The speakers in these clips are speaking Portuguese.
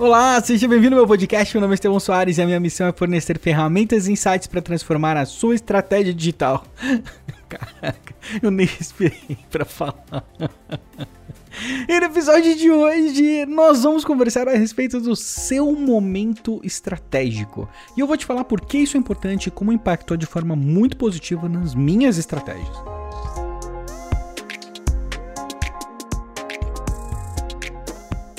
Olá, seja bem-vindo ao meu podcast. Meu nome é Estevão Soares e a minha missão é fornecer ferramentas e insights para transformar a sua estratégia digital. Caraca, eu nem esperei para falar. E no episódio de hoje, nós vamos conversar a respeito do seu momento estratégico. E eu vou te falar por que isso é importante e como impactou de forma muito positiva nas minhas estratégias.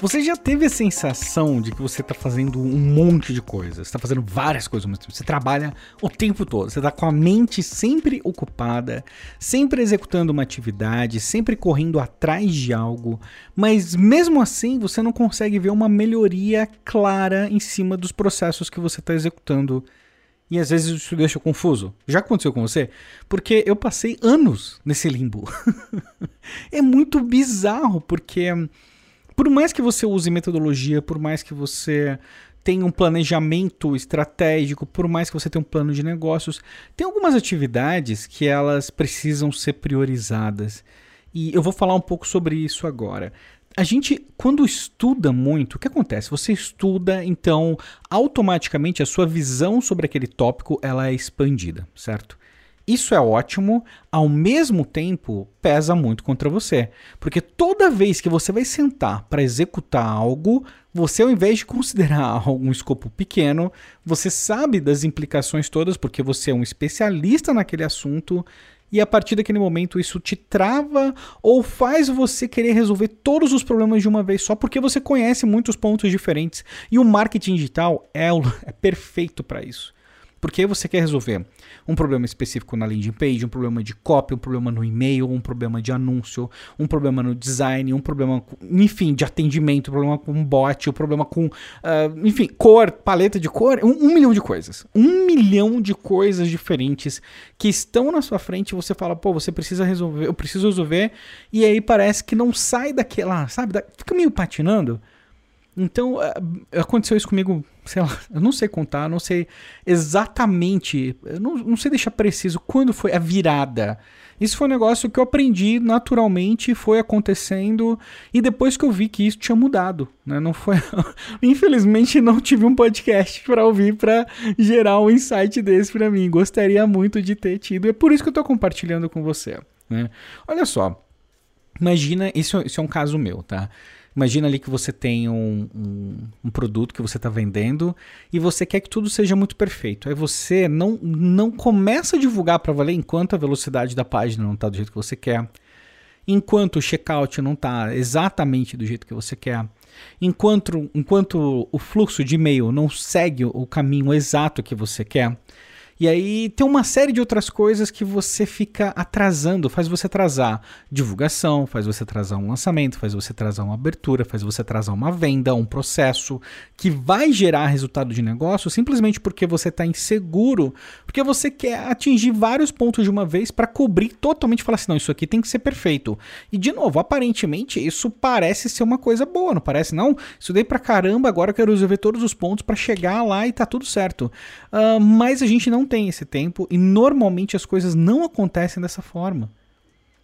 Você já teve a sensação de que você está fazendo um monte de coisas, está fazendo várias coisas ao mesmo tempo, você trabalha o tempo todo, você está com a mente sempre ocupada, sempre executando uma atividade, sempre correndo atrás de algo, mas mesmo assim você não consegue ver uma melhoria clara em cima dos processos que você está executando. E às vezes isso deixa confuso. Já aconteceu com você? Porque eu passei anos nesse limbo. é muito bizarro, porque por mais que você use metodologia, por mais que você tenha um planejamento estratégico, por mais que você tenha um plano de negócios, tem algumas atividades que elas precisam ser priorizadas. E eu vou falar um pouco sobre isso agora. A gente, quando estuda muito, o que acontece? Você estuda, então automaticamente a sua visão sobre aquele tópico ela é expandida, certo? Isso é ótimo, ao mesmo tempo pesa muito contra você. Porque toda vez que você vai sentar para executar algo, você, ao invés de considerar um escopo pequeno, você sabe das implicações todas, porque você é um especialista naquele assunto. E a partir daquele momento isso te trava ou faz você querer resolver todos os problemas de uma vez só, porque você conhece muitos pontos diferentes. E o marketing digital é, é perfeito para isso. Porque você quer resolver um problema específico na landing page, um problema de copy, um problema no e-mail, um problema de anúncio, um problema no design, um problema, enfim, de atendimento, um problema com bot, um problema com, uh, enfim, cor, paleta de cor, um, um, milhão de coisas. Um milhão de coisas diferentes que estão na sua frente e você fala, pô, você precisa resolver, eu preciso resolver, e aí parece que não sai daquela, sabe, da, fica meio patinando. Então, aconteceu isso comigo sei lá, eu não sei contar, não sei exatamente, eu não, não sei deixar preciso quando foi a virada. Isso foi um negócio que eu aprendi naturalmente, foi acontecendo, e depois que eu vi que isso tinha mudado, né? Não foi, infelizmente não tive um podcast para ouvir para gerar um insight desse para mim. Gostaria muito de ter tido. É por isso que eu tô compartilhando com você, né? Olha só. Imagina, isso, isso é um caso meu, tá? Imagina ali que você tem um, um, um produto que você está vendendo e você quer que tudo seja muito perfeito. Aí você não, não começa a divulgar para valer enquanto a velocidade da página não está do jeito que você quer, enquanto o checkout não está exatamente do jeito que você quer, enquanto, enquanto o fluxo de e-mail não segue o caminho exato que você quer. E aí tem uma série de outras coisas que você fica atrasando, faz você atrasar divulgação, faz você atrasar um lançamento, faz você atrasar uma abertura, faz você atrasar uma venda, um processo que vai gerar resultado de negócio simplesmente porque você está inseguro, porque você quer atingir vários pontos de uma vez para cobrir totalmente falar assim, não, isso aqui tem que ser perfeito. E de novo, aparentemente isso parece ser uma coisa boa, não parece? Não, estudei pra caramba, agora eu quero resolver todos os pontos para chegar lá e tá tudo certo. Uh, mas a gente não tem esse tempo e normalmente as coisas não acontecem dessa forma.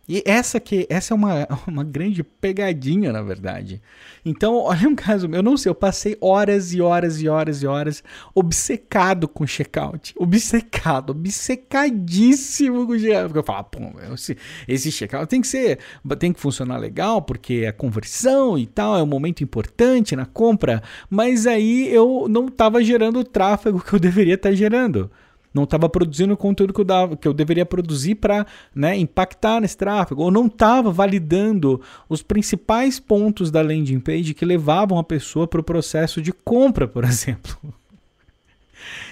E essa que essa é uma, uma grande pegadinha, na verdade. Então, olha um caso, eu não sei, eu passei horas e horas e horas e horas obcecado com checkout. Obcecado, obcecadíssimo com checkout. Porque eu falo, pô, esse, esse checkout tem que ser, tem que funcionar legal, porque é conversão e tal, é um momento importante na compra. Mas aí eu não estava gerando o tráfego que eu deveria estar tá gerando não estava produzindo o conteúdo que eu, dava, que eu deveria produzir para né, impactar nesse tráfego, ou não estava validando os principais pontos da landing page que levavam a pessoa para o processo de compra, por exemplo.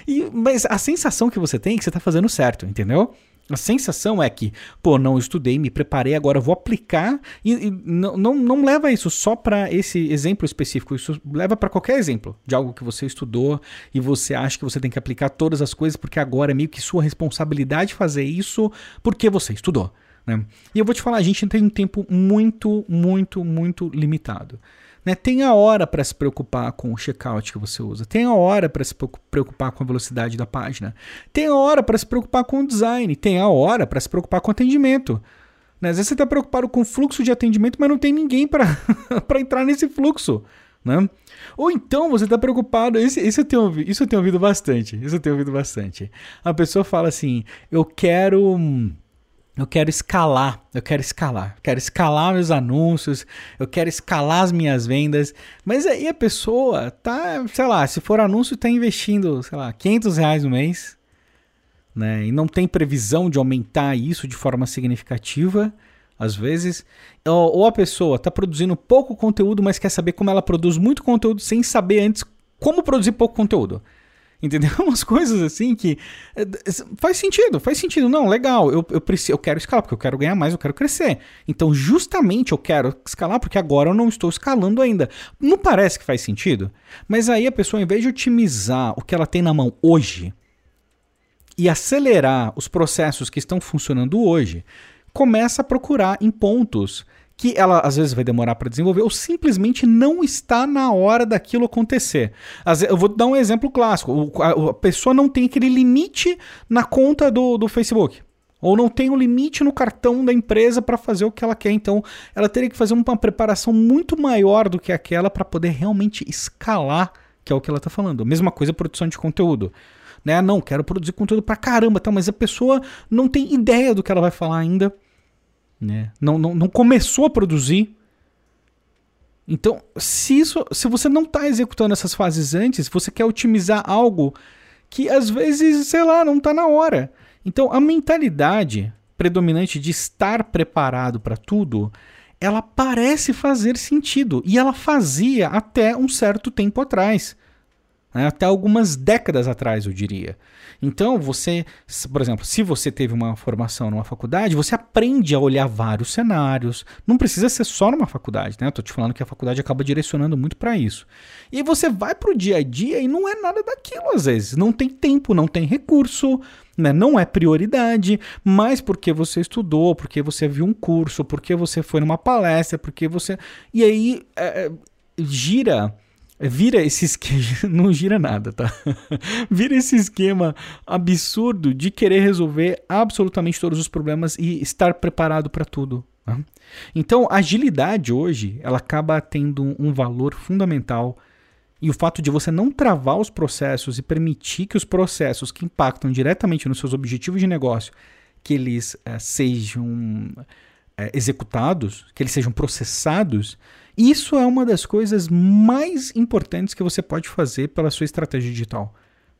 E, mas a sensação que você tem é que você está fazendo certo, entendeu? A sensação é que, pô, não estudei, me preparei, agora vou aplicar e, e não, não, não leva isso só para esse exemplo específico, isso leva para qualquer exemplo de algo que você estudou e você acha que você tem que aplicar todas as coisas porque agora é meio que sua responsabilidade fazer isso porque você estudou. Né? E eu vou te falar, a gente tem um tempo muito, muito, muito limitado. Né? Tem a hora para se preocupar com o checkout que você usa, tem a hora para se preocupar com a velocidade da página, tem a hora para se preocupar com o design, tem a hora para se preocupar com o atendimento. Né? Às vezes você está preocupado com o fluxo de atendimento, mas não tem ninguém para entrar nesse fluxo. Né? Ou então você está preocupado, isso, eu tenho, isso eu tenho ouvido bastante, isso eu tenho ouvido bastante. A pessoa fala assim, eu quero eu quero escalar, eu quero escalar, quero escalar meus anúncios, eu quero escalar as minhas vendas, mas aí a pessoa tá, sei lá, se for anúncio tá investindo, sei lá, 500 reais no mês, né, e não tem previsão de aumentar isso de forma significativa, às vezes, ou, ou a pessoa tá produzindo pouco conteúdo, mas quer saber como ela produz muito conteúdo sem saber antes como produzir pouco conteúdo. Entendeu? Umas coisas assim que é, faz sentido, faz sentido. Não, legal, eu, eu, preciso, eu quero escalar porque eu quero ganhar mais, eu quero crescer. Então, justamente eu quero escalar porque agora eu não estou escalando ainda. Não parece que faz sentido? Mas aí a pessoa, ao invés de otimizar o que ela tem na mão hoje e acelerar os processos que estão funcionando hoje, começa a procurar em pontos que ela às vezes vai demorar para desenvolver ou simplesmente não está na hora daquilo acontecer. Eu vou dar um exemplo clássico: a pessoa não tem aquele limite na conta do, do Facebook. Ou não tem um limite no cartão da empresa para fazer o que ela quer. Então, ela teria que fazer uma preparação muito maior do que aquela para poder realmente escalar, que é o que ela está falando. Mesma coisa produção de conteúdo. Né? Não, quero produzir conteúdo para caramba, tá? mas a pessoa não tem ideia do que ela vai falar ainda né? Não, não, não começou a produzir. Então, se, isso, se você não está executando essas fases antes, você quer otimizar algo que às vezes, sei lá, não está na hora. Então, a mentalidade predominante de estar preparado para tudo, ela parece fazer sentido. E ela fazia até um certo tempo atrás. Né? Até algumas décadas atrás, eu diria. Então, você, por exemplo, se você teve uma formação numa faculdade, você aprende a olhar vários cenários. Não precisa ser só numa faculdade, né? Eu tô te falando que a faculdade acaba direcionando muito para isso. E você vai pro dia a dia e não é nada daquilo às vezes. Não tem tempo, não tem recurso, né? não é prioridade, mas porque você estudou, porque você viu um curso, porque você foi numa palestra, porque você. E aí é, gira Vira esse esquema. Não gira nada, tá? Vira esse esquema absurdo de querer resolver absolutamente todos os problemas e estar preparado para tudo. Tá? Então, a agilidade hoje ela acaba tendo um valor fundamental. E o fato de você não travar os processos e permitir que os processos que impactam diretamente nos seus objetivos de negócio que eles uh, sejam uh, executados, que eles sejam processados, isso é uma das coisas mais importantes que você pode fazer pela sua estratégia digital.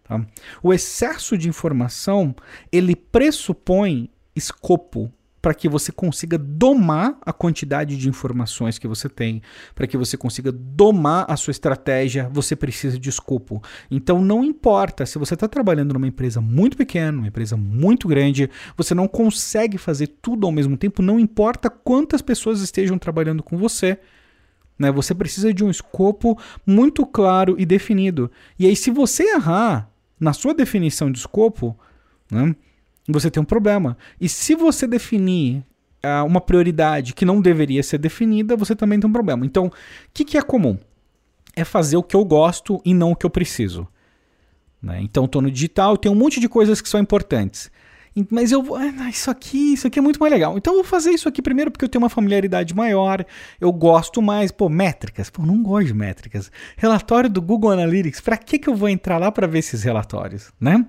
Tá? O excesso de informação ele pressupõe escopo para que você consiga domar a quantidade de informações que você tem, para que você consiga domar a sua estratégia, você precisa de escopo. Então não importa se você está trabalhando numa empresa muito pequena, uma empresa muito grande, você não consegue fazer tudo ao mesmo tempo, não importa quantas pessoas estejam trabalhando com você. Né? Você precisa de um escopo muito claro e definido. E aí, se você errar na sua definição de escopo, né, você tem um problema. E se você definir uh, uma prioridade que não deveria ser definida, você também tem um problema. Então, o que, que é comum? É fazer o que eu gosto e não o que eu preciso. Né? Então, estou no digital, tem um monte de coisas que são importantes. Mas eu vou. Ah, isso aqui, isso aqui é muito mais legal. Então eu vou fazer isso aqui primeiro porque eu tenho uma familiaridade maior, eu gosto mais. Pô, métricas. Pô, não gosto de métricas. Relatório do Google Analytics. Para que, que eu vou entrar lá para ver esses relatórios, né?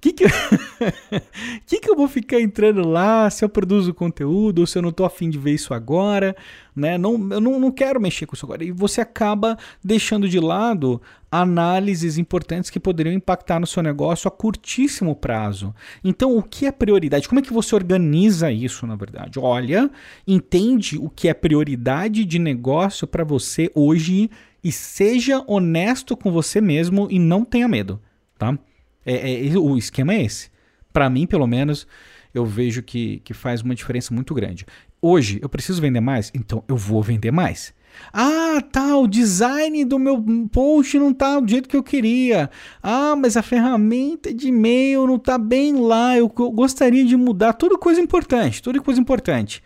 Que que, que que eu vou ficar entrando lá se eu produzo conteúdo ou se eu não estou afim de ver isso agora, né? Não, eu não, não quero mexer com isso agora. E você acaba deixando de lado análises importantes que poderiam impactar no seu negócio a curtíssimo prazo. Então, o que é prioridade? Como é que você organiza isso, na verdade? Olha, entende o que é prioridade de negócio para você hoje e seja honesto com você mesmo e não tenha medo, tá? É, é, o esquema é esse. Para mim, pelo menos, eu vejo que, que faz uma diferença muito grande. Hoje, eu preciso vender mais? Então, eu vou vender mais. Ah, tá, o design do meu post não tá do jeito que eu queria. Ah, mas a ferramenta de e-mail não tá bem lá. Eu, eu gostaria de mudar. Tudo coisa importante, tudo coisa importante.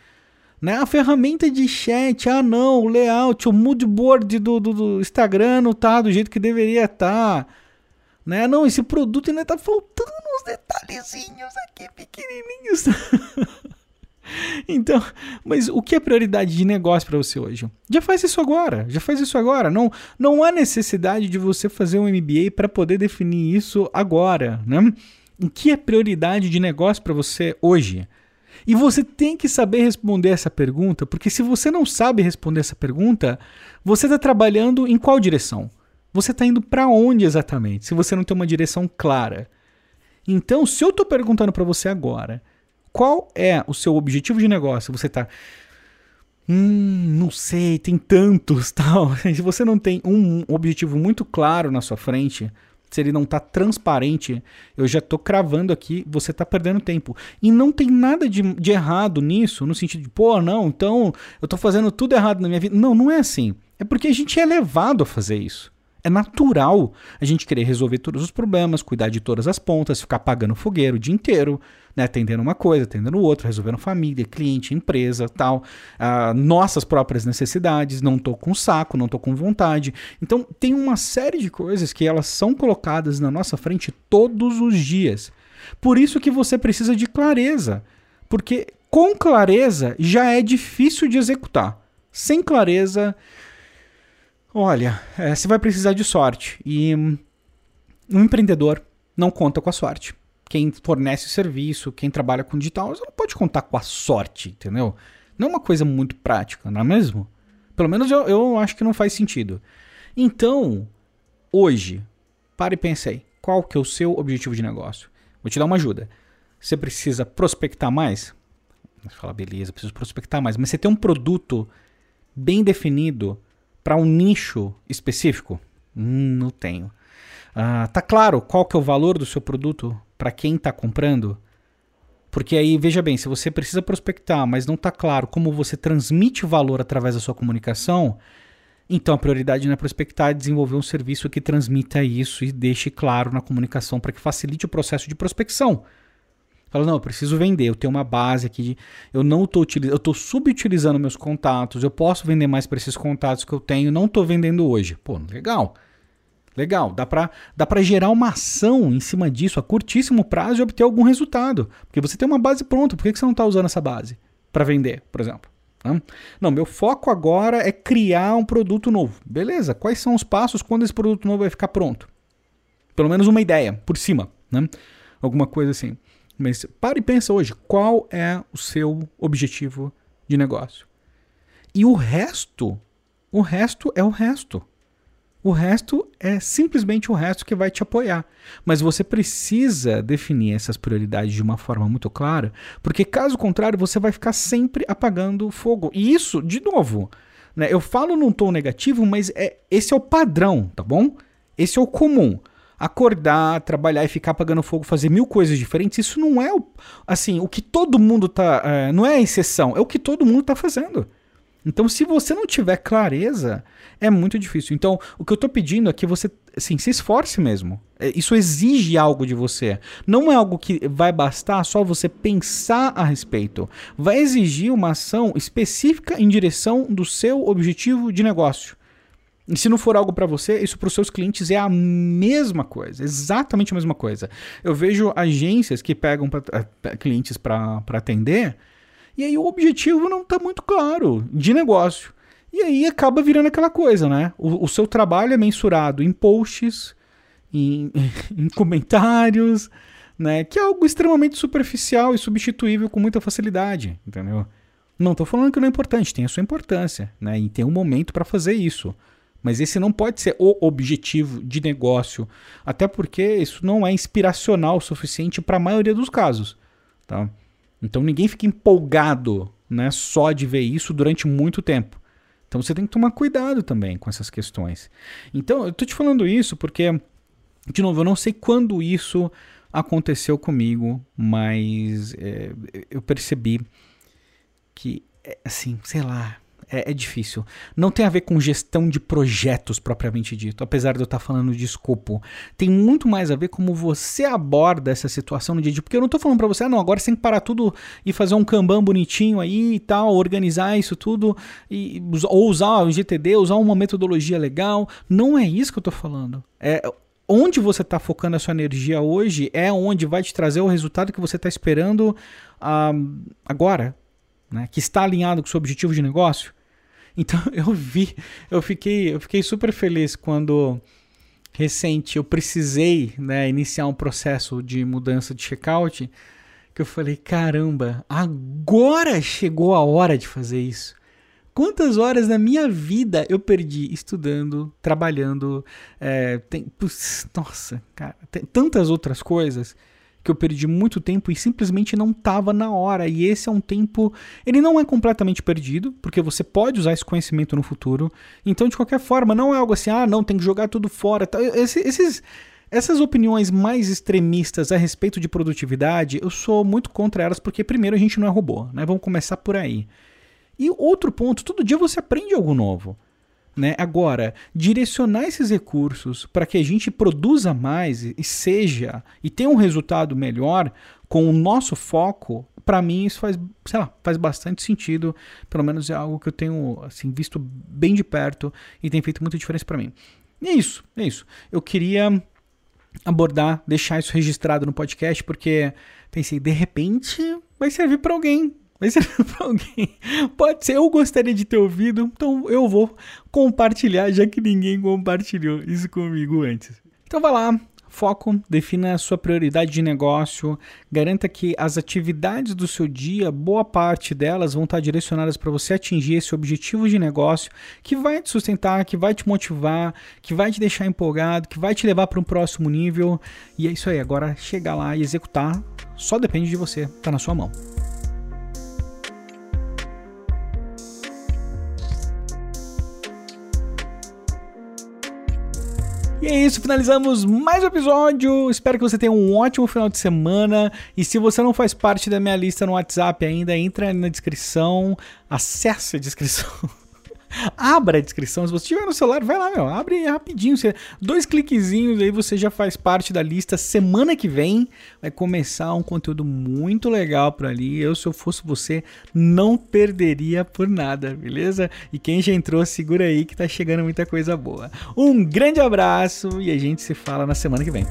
Né? A ferramenta de chat, ah não, o layout, o mood board do, do, do Instagram não tá do jeito que deveria estar. Tá. Né? Não, esse produto ainda tá faltando uns detalhezinhos aqui pequenininhos. então, mas o que é prioridade de negócio para você hoje? Já faz isso agora, já faz isso agora. Não, não há necessidade de você fazer um MBA para poder definir isso agora, né? O que é prioridade de negócio para você hoje? E você tem que saber responder essa pergunta, porque se você não sabe responder essa pergunta, você está trabalhando em qual direção? Você está indo para onde exatamente? Se você não tem uma direção clara. Então, se eu estou perguntando para você agora, qual é o seu objetivo de negócio? Você está Hum, não sei, tem tantos, tal. Se você não tem um objetivo muito claro na sua frente, se ele não está transparente, eu já estou cravando aqui, você está perdendo tempo. E não tem nada de, de, errado nisso, no sentido de, pô, não, então eu estou fazendo tudo errado na minha vida. Não, não é assim. É porque a gente é levado a fazer isso. É natural a gente querer resolver todos os problemas, cuidar de todas as pontas, ficar pagando fogueiro o dia inteiro, né, atendendo uma coisa, atendendo outra, resolvendo família, cliente, empresa, tal, uh, nossas próprias necessidades, não tô com saco, não tô com vontade. Então tem uma série de coisas que elas são colocadas na nossa frente todos os dias. Por isso que você precisa de clareza, porque com clareza já é difícil de executar. Sem clareza, olha, é, você vai precisar de sorte e um empreendedor não conta com a sorte quem fornece serviço, quem trabalha com digital, você não pode contar com a sorte, entendeu? Não é uma coisa muito prática, não é mesmo? Pelo menos eu, eu acho que não faz sentido. Então, hoje, pare e pense aí, qual que é o seu objetivo de negócio? Vou te dar uma ajuda. Você precisa prospectar mais? Você fala, beleza, preciso prospectar mais. Mas você tem um produto bem definido para um nicho específico? Hum, não tenho. Ah, tá claro qual que é o valor do seu produto para quem está comprando? Porque aí, veja bem, se você precisa prospectar, mas não está claro como você transmite valor através da sua comunicação, então a prioridade não é prospectar, é desenvolver um serviço que transmita isso e deixe claro na comunicação para que facilite o processo de prospecção. Fala, não, eu preciso vender, eu tenho uma base aqui, de, eu não estou utilizando, eu estou subutilizando meus contatos, eu posso vender mais para esses contatos que eu tenho, não estou vendendo hoje. Pô, legal. Legal, dá para dá gerar uma ação em cima disso a curtíssimo prazo e obter algum resultado. Porque você tem uma base pronta, por que, que você não está usando essa base para vender, por exemplo? Não, meu foco agora é criar um produto novo. Beleza, quais são os passos quando esse produto novo vai ficar pronto? Pelo menos uma ideia, por cima, né? alguma coisa assim. Mas para e pensa hoje, qual é o seu objetivo de negócio? E o resto, o resto é o resto. O resto é simplesmente o resto que vai te apoiar. Mas você precisa definir essas prioridades de uma forma muito clara, porque caso contrário, você vai ficar sempre apagando fogo. E isso, de novo, né, eu falo num tom negativo, mas é, esse é o padrão, tá bom? Esse é o comum. Acordar, trabalhar e ficar apagando fogo, fazer mil coisas diferentes, isso não é assim, o que todo mundo tá. É, não é a exceção, é o que todo mundo tá fazendo. Então, se você não tiver clareza, é muito difícil. Então, o que eu estou pedindo é que você assim, se esforce mesmo. É, isso exige algo de você. Não é algo que vai bastar só você pensar a respeito. Vai exigir uma ação específica em direção do seu objetivo de negócio. E se não for algo para você, isso para os seus clientes é a mesma coisa, exatamente a mesma coisa. Eu vejo agências que pegam pra, eh, clientes para atender e aí o objetivo não está muito claro de negócio. E aí acaba virando aquela coisa, né? O, o seu trabalho é mensurado em posts, em, em, comentários, né? Que é algo extremamente superficial e substituível com muita facilidade, entendeu? Não estou falando que não é importante, tem a sua importância, né? E tem um momento para fazer isso. Mas esse não pode ser o objetivo de negócio, até porque isso não é inspiracional o suficiente para a maioria dos casos, tá? Então ninguém fica empolgado né, só de ver isso durante muito tempo. Então você tem que tomar cuidado também com essas questões. Então eu estou te falando isso porque, de novo, eu não sei quando isso aconteceu comigo, mas é, eu percebi que, é, assim, sei lá, é, é, difícil. Não tem a ver com gestão de projetos propriamente dito, apesar de eu estar falando de escopo. Tem muito mais a ver como você aborda essa situação no dia a dia. Porque eu não estou falando para você, ah, não, agora você tem que parar tudo e fazer um Kanban bonitinho aí e tal, organizar isso tudo, e, ou usar o GTD, usar uma metodologia legal. Não é isso que eu estou falando. É onde você está focando a sua energia hoje é onde vai te trazer o resultado que você está esperando uh, agora, né, que está alinhado com o seu objetivo de negócio. Então eu vi, eu fiquei, eu fiquei super feliz quando recente eu precisei né, iniciar um processo de mudança de checkout, que eu falei, caramba, agora chegou a hora de fazer isso. Quantas horas na minha vida eu perdi estudando, trabalhando, é, tem, nossa, cara, tem tantas outras coisas que eu perdi muito tempo e simplesmente não estava na hora. E esse é um tempo, ele não é completamente perdido, porque você pode usar esse conhecimento no futuro. Então, de qualquer forma, não é algo assim, ah, não, tem que jogar tudo fora. Esse, esses, essas opiniões mais extremistas a respeito de produtividade, eu sou muito contra elas, porque primeiro a gente não é robô, né? Vamos começar por aí. E outro ponto, todo dia você aprende algo novo. Né? Agora, direcionar esses recursos para que a gente produza mais e seja e tenha um resultado melhor com o nosso foco, para mim isso faz, sei lá, faz bastante sentido. Pelo menos é algo que eu tenho assim visto bem de perto e tem feito muita diferença para mim. E é isso, é isso. Eu queria abordar, deixar isso registrado no podcast porque pensei, de repente vai servir para alguém vai servir para alguém. Pode ser, eu gostaria de ter ouvido, então eu vou compartilhar, já que ninguém compartilhou isso comigo antes. Então vai lá, foco, defina a sua prioridade de negócio, garanta que as atividades do seu dia, boa parte delas vão estar direcionadas para você atingir esse objetivo de negócio que vai te sustentar, que vai te motivar, que vai te deixar empolgado, que vai te levar para um próximo nível. E é isso aí, agora chegar lá e executar só depende de você, tá na sua mão. E é isso, finalizamos mais um episódio. Espero que você tenha um ótimo final de semana. E se você não faz parte da minha lista no WhatsApp ainda, entra na descrição, acesse a descrição. Abra a descrição. Se você tiver no celular, vai lá, meu. Abre rapidinho. Dois cliquezinhos aí você já faz parte da lista. Semana que vem vai começar um conteúdo muito legal por ali. Eu, se eu fosse você, não perderia por nada, beleza? E quem já entrou, segura aí que tá chegando muita coisa boa. Um grande abraço e a gente se fala na semana que vem.